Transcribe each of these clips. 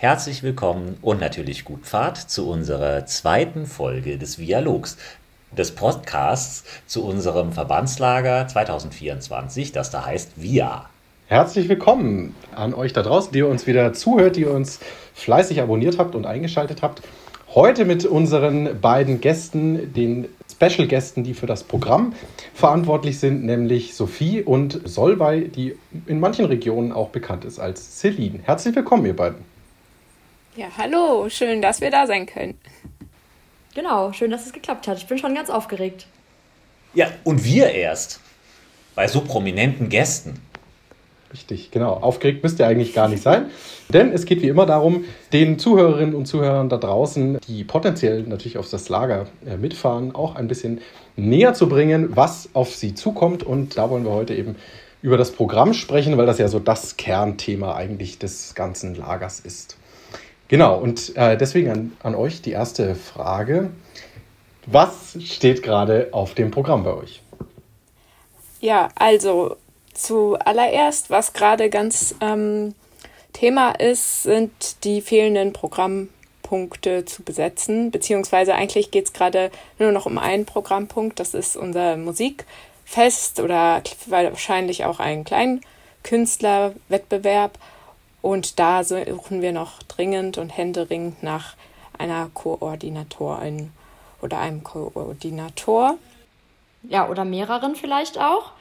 herzlich willkommen und natürlich gut Fahrt zu unserer zweiten Folge des Dialogs, des Podcasts zu unserem Verbandslager 2024, das da heißt VIA. Herzlich willkommen an euch da draußen, die uns wieder zuhört, die uns fleißig abonniert habt und eingeschaltet habt. Heute mit unseren beiden Gästen, den Special-Gästen, die für das Programm verantwortlich sind, nämlich Sophie und Solvay, die in manchen Regionen auch bekannt ist als Celine. Herzlich willkommen, ihr beiden. Ja, hallo, schön, dass wir da sein können. Genau, schön, dass es geklappt hat. Ich bin schon ganz aufgeregt. Ja, und wir erst. Bei so prominenten Gästen. Richtig, genau. Aufgeregt müsst ihr eigentlich gar nicht sein. Denn es geht wie immer darum, den Zuhörerinnen und Zuhörern da draußen, die potenziell natürlich auf das Lager äh, mitfahren, auch ein bisschen näher zu bringen, was auf sie zukommt. Und da wollen wir heute eben über das Programm sprechen, weil das ja so das Kernthema eigentlich des ganzen Lagers ist. Genau, und äh, deswegen an, an euch die erste Frage. Was steht gerade auf dem Programm bei euch? Ja, also Zuallererst, was gerade ganz ähm, Thema ist, sind die fehlenden Programmpunkte zu besetzen, beziehungsweise eigentlich geht es gerade nur noch um einen Programmpunkt, das ist unser Musikfest oder wahrscheinlich auch ein Kleinkünstlerwettbewerb. Und da suchen wir noch dringend und händeringend nach einer Koordinatorin oder einem Koordinator. Ja, oder mehreren vielleicht auch.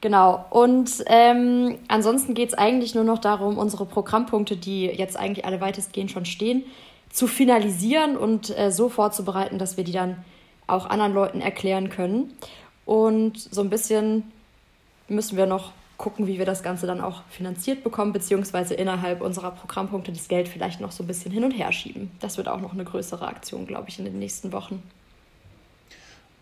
Genau. Und ähm, ansonsten geht es eigentlich nur noch darum, unsere Programmpunkte, die jetzt eigentlich alle weitestgehend schon stehen, zu finalisieren und äh, so vorzubereiten, dass wir die dann auch anderen Leuten erklären können. Und so ein bisschen müssen wir noch gucken, wie wir das Ganze dann auch finanziert bekommen, beziehungsweise innerhalb unserer Programmpunkte das Geld vielleicht noch so ein bisschen hin und her schieben. Das wird auch noch eine größere Aktion, glaube ich, in den nächsten Wochen.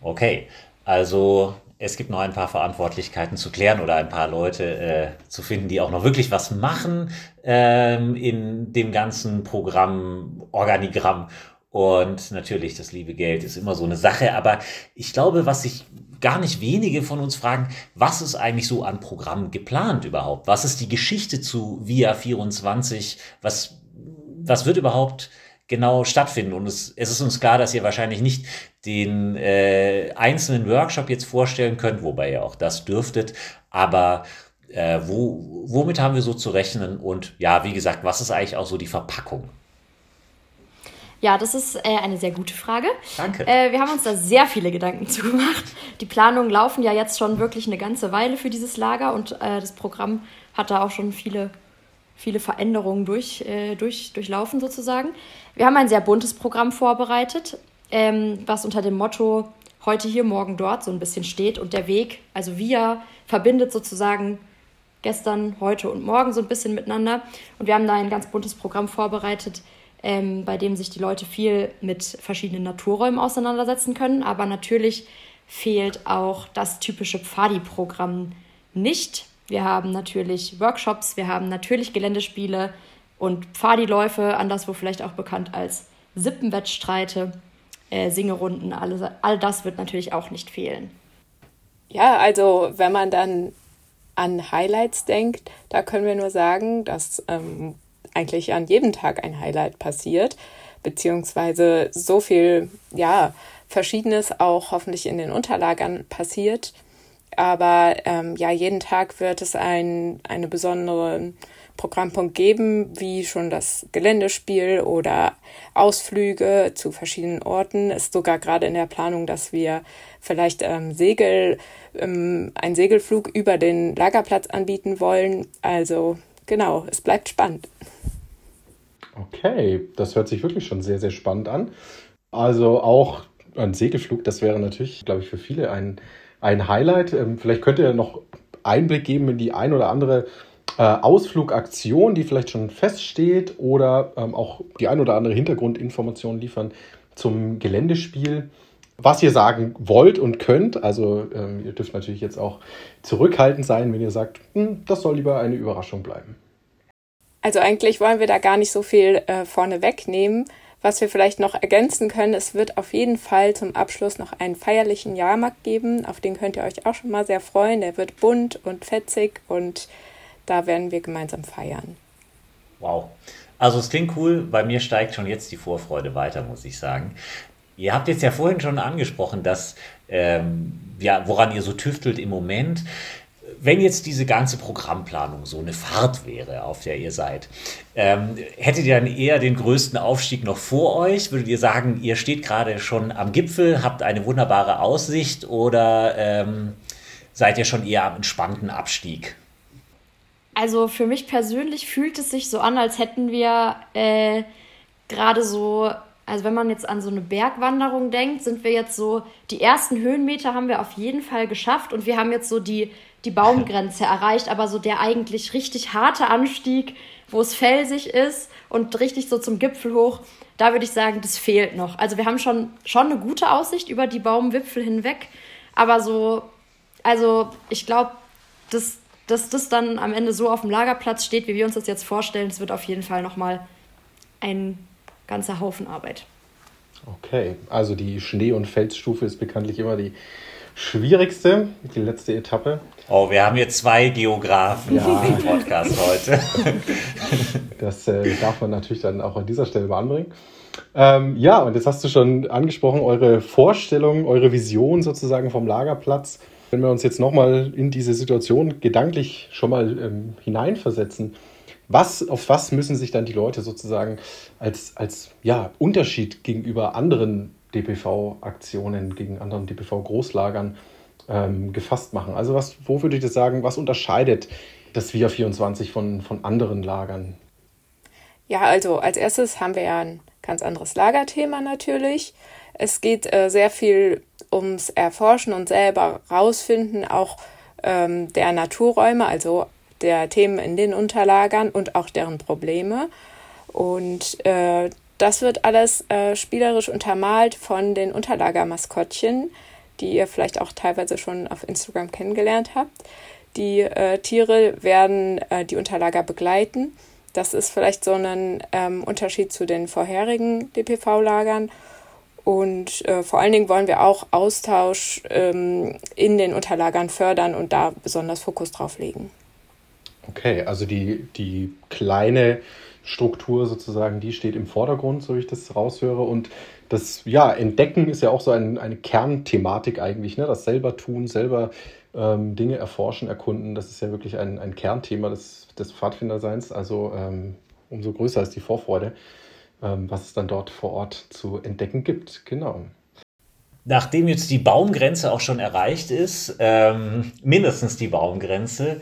Okay, also es gibt noch ein paar Verantwortlichkeiten zu klären oder ein paar Leute äh, zu finden, die auch noch wirklich was machen ähm, in dem ganzen Programm, Organigramm. Und natürlich, das liebe Geld ist immer so eine Sache. Aber ich glaube, was sich gar nicht wenige von uns fragen, was ist eigentlich so an Programm geplant überhaupt? Was ist die Geschichte zu VIA 24? Was, was wird überhaupt genau stattfinden. Und es, es ist uns klar, dass ihr wahrscheinlich nicht den äh, einzelnen Workshop jetzt vorstellen könnt, wobei ihr auch das dürftet, aber äh, wo, womit haben wir so zu rechnen? Und ja, wie gesagt, was ist eigentlich auch so die Verpackung? Ja, das ist äh, eine sehr gute Frage. Danke. Äh, wir haben uns da sehr viele Gedanken zu gemacht. Die Planungen laufen ja jetzt schon wirklich eine ganze Weile für dieses Lager und äh, das Programm hat da auch schon viele viele Veränderungen durch, äh, durch, durchlaufen sozusagen. Wir haben ein sehr buntes Programm vorbereitet, ähm, was unter dem Motto heute hier, morgen dort so ein bisschen steht. Und der Weg, also wir, verbindet sozusagen gestern, heute und morgen so ein bisschen miteinander. Und wir haben da ein ganz buntes Programm vorbereitet, ähm, bei dem sich die Leute viel mit verschiedenen Naturräumen auseinandersetzen können. Aber natürlich fehlt auch das typische Pfadi-Programm nicht. Wir haben natürlich Workshops, wir haben natürlich Geländespiele und Pfadiläufe, anderswo vielleicht auch bekannt als Sippenwettstreite, äh, Singerunden, alles, all das wird natürlich auch nicht fehlen. Ja, also wenn man dann an Highlights denkt, da können wir nur sagen, dass ähm, eigentlich an jedem Tag ein Highlight passiert, beziehungsweise so viel, ja, Verschiedenes auch hoffentlich in den Unterlagern passiert aber ähm, ja, jeden Tag wird es ein, eine besondere Programmpunkt geben, wie schon das Geländespiel oder Ausflüge zu verschiedenen Orten. Ist sogar gerade in der Planung, dass wir vielleicht ähm, Segel, ähm, einen Segelflug über den Lagerplatz anbieten wollen. Also genau, es bleibt spannend. Okay, das hört sich wirklich schon sehr, sehr spannend an. Also auch ein Segelflug, das wäre natürlich, glaube ich, für viele ein ein Highlight. Ähm, vielleicht könnt ihr noch Einblick geben in die ein oder andere äh, Ausflugaktion, die vielleicht schon feststeht oder ähm, auch die ein oder andere Hintergrundinformation liefern zum Geländespiel. Was ihr sagen wollt und könnt, also ähm, ihr dürft natürlich jetzt auch zurückhaltend sein, wenn ihr sagt, hm, das soll lieber eine Überraschung bleiben. Also eigentlich wollen wir da gar nicht so viel äh, vorne wegnehmen. Was wir vielleicht noch ergänzen können, es wird auf jeden Fall zum Abschluss noch einen feierlichen Jahrmarkt geben. Auf den könnt ihr euch auch schon mal sehr freuen. Der wird bunt und fetzig und da werden wir gemeinsam feiern. Wow. Also es klingt cool, bei mir steigt schon jetzt die Vorfreude weiter, muss ich sagen. Ihr habt jetzt ja vorhin schon angesprochen, dass ähm, ja, woran ihr so tüftelt im Moment. Wenn jetzt diese ganze Programmplanung so eine Fahrt wäre, auf der ihr seid, ähm, hättet ihr dann eher den größten Aufstieg noch vor euch? Würdet ihr sagen, ihr steht gerade schon am Gipfel, habt eine wunderbare Aussicht oder ähm, seid ihr schon eher am entspannten Abstieg? Also für mich persönlich fühlt es sich so an, als hätten wir äh, gerade so also wenn man jetzt an so eine Bergwanderung denkt, sind wir jetzt so, die ersten Höhenmeter haben wir auf jeden Fall geschafft und wir haben jetzt so die, die Baumgrenze erreicht, aber so der eigentlich richtig harte Anstieg, wo es felsig ist und richtig so zum Gipfel hoch, da würde ich sagen, das fehlt noch. Also wir haben schon, schon eine gute Aussicht über die Baumwipfel hinweg, aber so, also ich glaube, dass, dass das dann am Ende so auf dem Lagerplatz steht, wie wir uns das jetzt vorstellen, das wird auf jeden Fall nochmal ein ganzer Haufen Arbeit. Okay, also die Schnee- und Felsstufe ist bekanntlich immer die schwierigste, die letzte Etappe. Oh, wir haben hier zwei Geografen ja. im Podcast heute. Das äh, darf man natürlich dann auch an dieser Stelle mal anbringen. Ähm, ja, und jetzt hast du schon angesprochen, eure Vorstellung, eure Vision sozusagen vom Lagerplatz. Wenn wir uns jetzt nochmal in diese Situation gedanklich schon mal ähm, hineinversetzen, was, auf was müssen sich dann die Leute sozusagen als, als ja, Unterschied gegenüber anderen DPV-Aktionen, gegen anderen DPV-Großlagern ähm, gefasst machen? Also was, wo würde ich das sagen, was unterscheidet das VIA 24 von, von anderen Lagern? Ja, also als erstes haben wir ja ein ganz anderes Lagerthema natürlich. Es geht äh, sehr viel ums Erforschen und selber rausfinden, auch ähm, der Naturräume, also der Themen in den Unterlagern und auch deren Probleme. Und äh, das wird alles äh, spielerisch untermalt von den Unterlagermaskottchen, die ihr vielleicht auch teilweise schon auf Instagram kennengelernt habt. Die äh, Tiere werden äh, die Unterlager begleiten. Das ist vielleicht so ein ähm, Unterschied zu den vorherigen DPV-Lagern. Und äh, vor allen Dingen wollen wir auch Austausch ähm, in den Unterlagern fördern und da besonders Fokus drauf legen. Okay, also die, die kleine Struktur sozusagen, die steht im Vordergrund, so wie ich das raushöre. Und das ja, Entdecken ist ja auch so ein, eine Kernthematik eigentlich, ne? Das selber tun, selber ähm, Dinge erforschen, erkunden, das ist ja wirklich ein, ein Kernthema des, des Pfadfinderseins. Also ähm, umso größer ist die Vorfreude, ähm, was es dann dort vor Ort zu entdecken gibt. Genau. Nachdem jetzt die Baumgrenze auch schon erreicht ist, ähm, mindestens die Baumgrenze,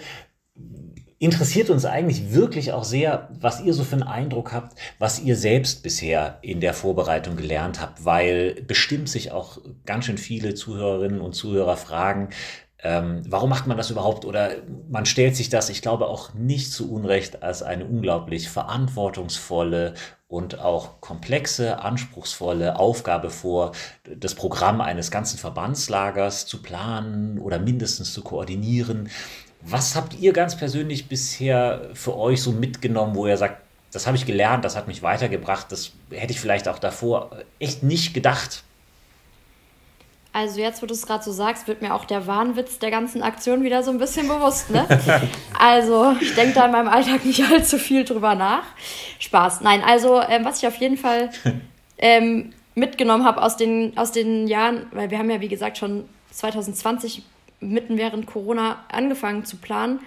interessiert uns eigentlich wirklich auch sehr, was ihr so für einen Eindruck habt, was ihr selbst bisher in der Vorbereitung gelernt habt, weil bestimmt sich auch ganz schön viele Zuhörerinnen und Zuhörer fragen, ähm, warum macht man das überhaupt? Oder man stellt sich das, ich glaube, auch nicht zu Unrecht als eine unglaublich verantwortungsvolle und auch komplexe, anspruchsvolle Aufgabe vor, das Programm eines ganzen Verbandslagers zu planen oder mindestens zu koordinieren. Was habt ihr ganz persönlich bisher für euch so mitgenommen, wo ihr sagt, das habe ich gelernt, das hat mich weitergebracht, das hätte ich vielleicht auch davor echt nicht gedacht? Also jetzt, wo du es gerade so sagst, wird mir auch der Wahnwitz der ganzen Aktion wieder so ein bisschen bewusst. Ne? also ich denke da in meinem Alltag nicht allzu viel drüber nach. Spaß. Nein, also ähm, was ich auf jeden Fall ähm, mitgenommen habe aus den, aus den Jahren, weil wir haben ja wie gesagt schon 2020 mitten während Corona angefangen zu planen,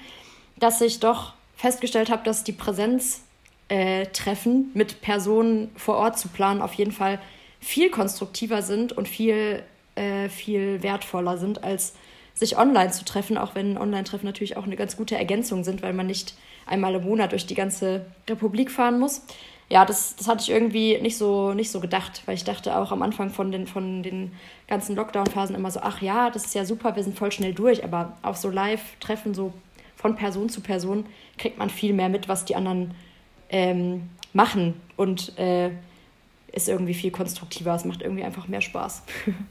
dass ich doch festgestellt habe, dass die Präsenztreffen äh, mit Personen vor Ort zu planen auf jeden Fall viel konstruktiver sind und viel, äh, viel wertvoller sind, als sich online zu treffen, auch wenn Online-Treffen natürlich auch eine ganz gute Ergänzung sind, weil man nicht einmal im Monat durch die ganze Republik fahren muss ja, das, das hatte ich irgendwie nicht so, nicht so gedacht, weil ich dachte auch am Anfang von den, von den ganzen Lockdown-Phasen immer so, ach ja, das ist ja super, wir sind voll schnell durch, aber auf so Live-Treffen, so von Person zu Person, kriegt man viel mehr mit, was die anderen ähm, machen und äh, ist irgendwie viel konstruktiver. Es macht irgendwie einfach mehr Spaß.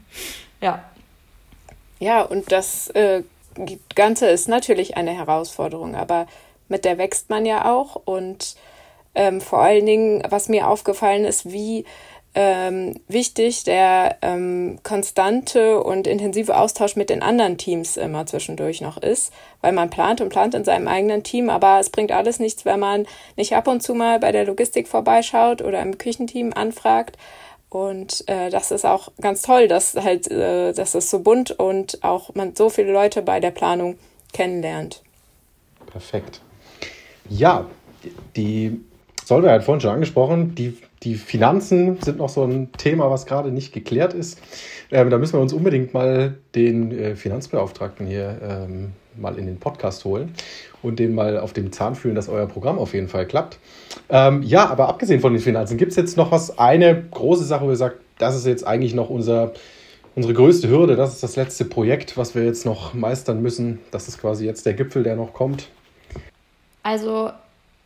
ja. Ja, und das äh, Ganze ist natürlich eine Herausforderung, aber mit der wächst man ja auch und ähm, vor allen Dingen, was mir aufgefallen ist, wie ähm, wichtig der ähm, konstante und intensive Austausch mit den anderen Teams immer zwischendurch noch ist, weil man plant und plant in seinem eigenen Team, aber es bringt alles nichts, wenn man nicht ab und zu mal bei der Logistik vorbeischaut oder im Küchenteam anfragt. Und äh, das ist auch ganz toll, dass halt, äh, dass es so bunt und auch man so viele Leute bei der Planung kennenlernt. Perfekt. Ja, die Solveig hat vorhin schon angesprochen, die, die Finanzen sind noch so ein Thema, was gerade nicht geklärt ist. Ähm, da müssen wir uns unbedingt mal den äh, Finanzbeauftragten hier ähm, mal in den Podcast holen und den mal auf dem Zahn fühlen, dass euer Programm auf jeden Fall klappt. Ähm, ja, aber abgesehen von den Finanzen, gibt es jetzt noch was, eine große Sache, wo ihr sagt, das ist jetzt eigentlich noch unser, unsere größte Hürde, das ist das letzte Projekt, was wir jetzt noch meistern müssen. Das ist quasi jetzt der Gipfel, der noch kommt. Also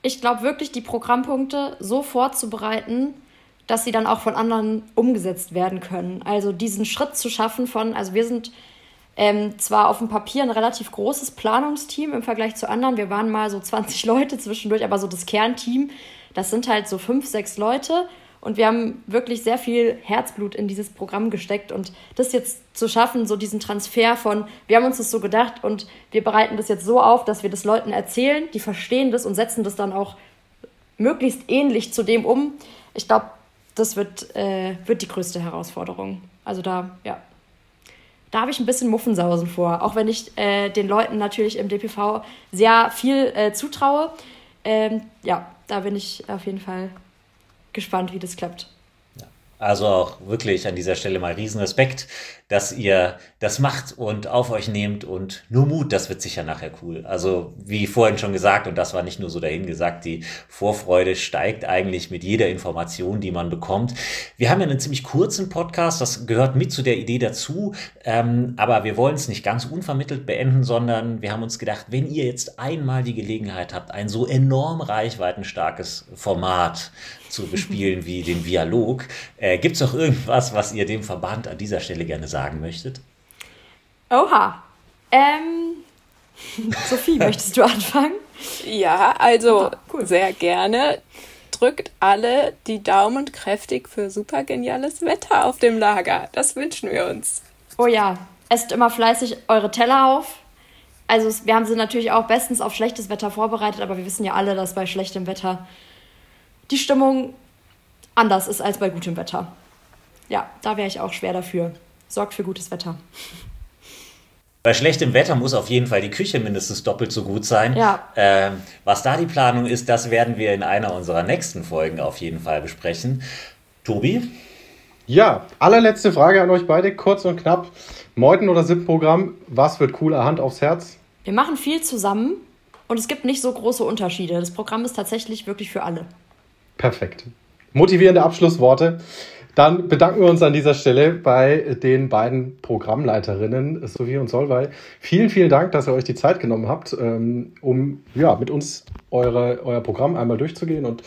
ich glaube wirklich, die Programmpunkte so vorzubereiten, dass sie dann auch von anderen umgesetzt werden können. Also diesen Schritt zu schaffen von, also wir sind ähm, zwar auf dem Papier ein relativ großes Planungsteam im Vergleich zu anderen. Wir waren mal so 20 Leute zwischendurch, aber so das Kernteam, das sind halt so fünf, sechs Leute. Und wir haben wirklich sehr viel Herzblut in dieses Programm gesteckt. Und das jetzt zu schaffen, so diesen Transfer von, wir haben uns das so gedacht und wir bereiten das jetzt so auf, dass wir das Leuten erzählen, die verstehen das und setzen das dann auch möglichst ähnlich zu dem um. Ich glaube, das wird, äh, wird die größte Herausforderung. Also da, ja, da habe ich ein bisschen Muffensausen vor. Auch wenn ich äh, den Leuten natürlich im DPV sehr viel äh, zutraue. Ähm, ja, da bin ich auf jeden Fall gespannt, wie das klappt. Also auch wirklich an dieser Stelle mal Riesenrespekt, dass ihr das macht und auf euch nehmt und nur Mut, das wird sicher nachher cool. Also wie vorhin schon gesagt, und das war nicht nur so dahin gesagt, die Vorfreude steigt eigentlich mit jeder Information, die man bekommt. Wir haben ja einen ziemlich kurzen Podcast, das gehört mit zu der Idee dazu, ähm, aber wir wollen es nicht ganz unvermittelt beenden, sondern wir haben uns gedacht, wenn ihr jetzt einmal die Gelegenheit habt, ein so enorm reichweitenstarkes Format zu bespielen wie den Dialog. Äh, Gibt es noch irgendwas, was ihr dem Verband an dieser Stelle gerne sagen möchtet? Oha. Ähm, Sophie, möchtest du anfangen? Ja, also cool. sehr gerne. Drückt alle die Daumen kräftig für super geniales Wetter auf dem Lager. Das wünschen wir uns. Oh ja, esst immer fleißig eure Teller auf. Also wir haben sie natürlich auch bestens auf schlechtes Wetter vorbereitet, aber wir wissen ja alle, dass bei schlechtem Wetter die Stimmung anders ist als bei gutem Wetter. Ja, da wäre ich auch schwer dafür. Sorgt für gutes Wetter. Bei schlechtem Wetter muss auf jeden Fall die Küche mindestens doppelt so gut sein. Ja. Ähm, was da die Planung ist, das werden wir in einer unserer nächsten Folgen auf jeden Fall besprechen. Tobi? Ja, allerletzte Frage an euch beide, kurz und knapp. Meuten- oder SIP-Programm, was wird cooler, Hand aufs Herz? Wir machen viel zusammen und es gibt nicht so große Unterschiede. Das Programm ist tatsächlich wirklich für alle. Perfekt. Motivierende Abschlussworte. Dann bedanken wir uns an dieser Stelle bei den beiden Programmleiterinnen, Sophie und Solvay. Vielen, vielen Dank, dass ihr euch die Zeit genommen habt, ähm, um ja, mit uns eure, euer Programm einmal durchzugehen und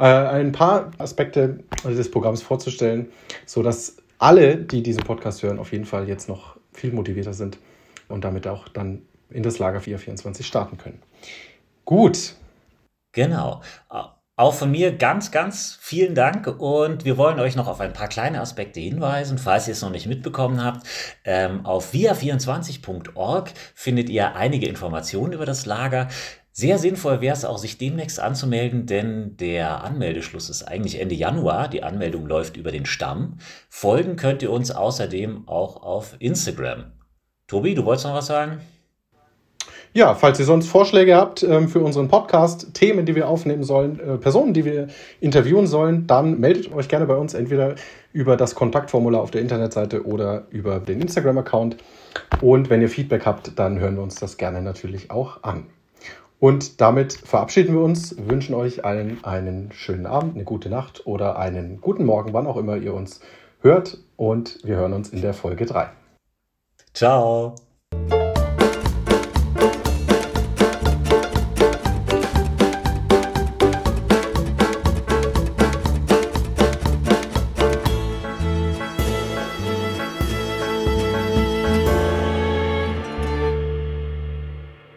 äh, ein paar Aspekte dieses Programms vorzustellen, sodass alle, die diesen Podcast hören, auf jeden Fall jetzt noch viel motivierter sind und damit auch dann in das Lager 424 starten können. Gut. Genau. Auch von mir ganz, ganz vielen Dank und wir wollen euch noch auf ein paar kleine Aspekte hinweisen, falls ihr es noch nicht mitbekommen habt. Ähm, auf via24.org findet ihr einige Informationen über das Lager. Sehr sinnvoll wäre es auch, sich demnächst anzumelden, denn der Anmeldeschluss ist eigentlich Ende Januar. Die Anmeldung läuft über den Stamm. Folgen könnt ihr uns außerdem auch auf Instagram. Tobi, du wolltest noch was sagen? Ja, falls ihr sonst Vorschläge habt ähm, für unseren Podcast, Themen, die wir aufnehmen sollen, äh, Personen, die wir interviewen sollen, dann meldet euch gerne bei uns entweder über das Kontaktformular auf der Internetseite oder über den Instagram-Account. Und wenn ihr Feedback habt, dann hören wir uns das gerne natürlich auch an. Und damit verabschieden wir uns, wünschen euch allen einen schönen Abend, eine gute Nacht oder einen guten Morgen, wann auch immer ihr uns hört. Und wir hören uns in der Folge 3. Ciao.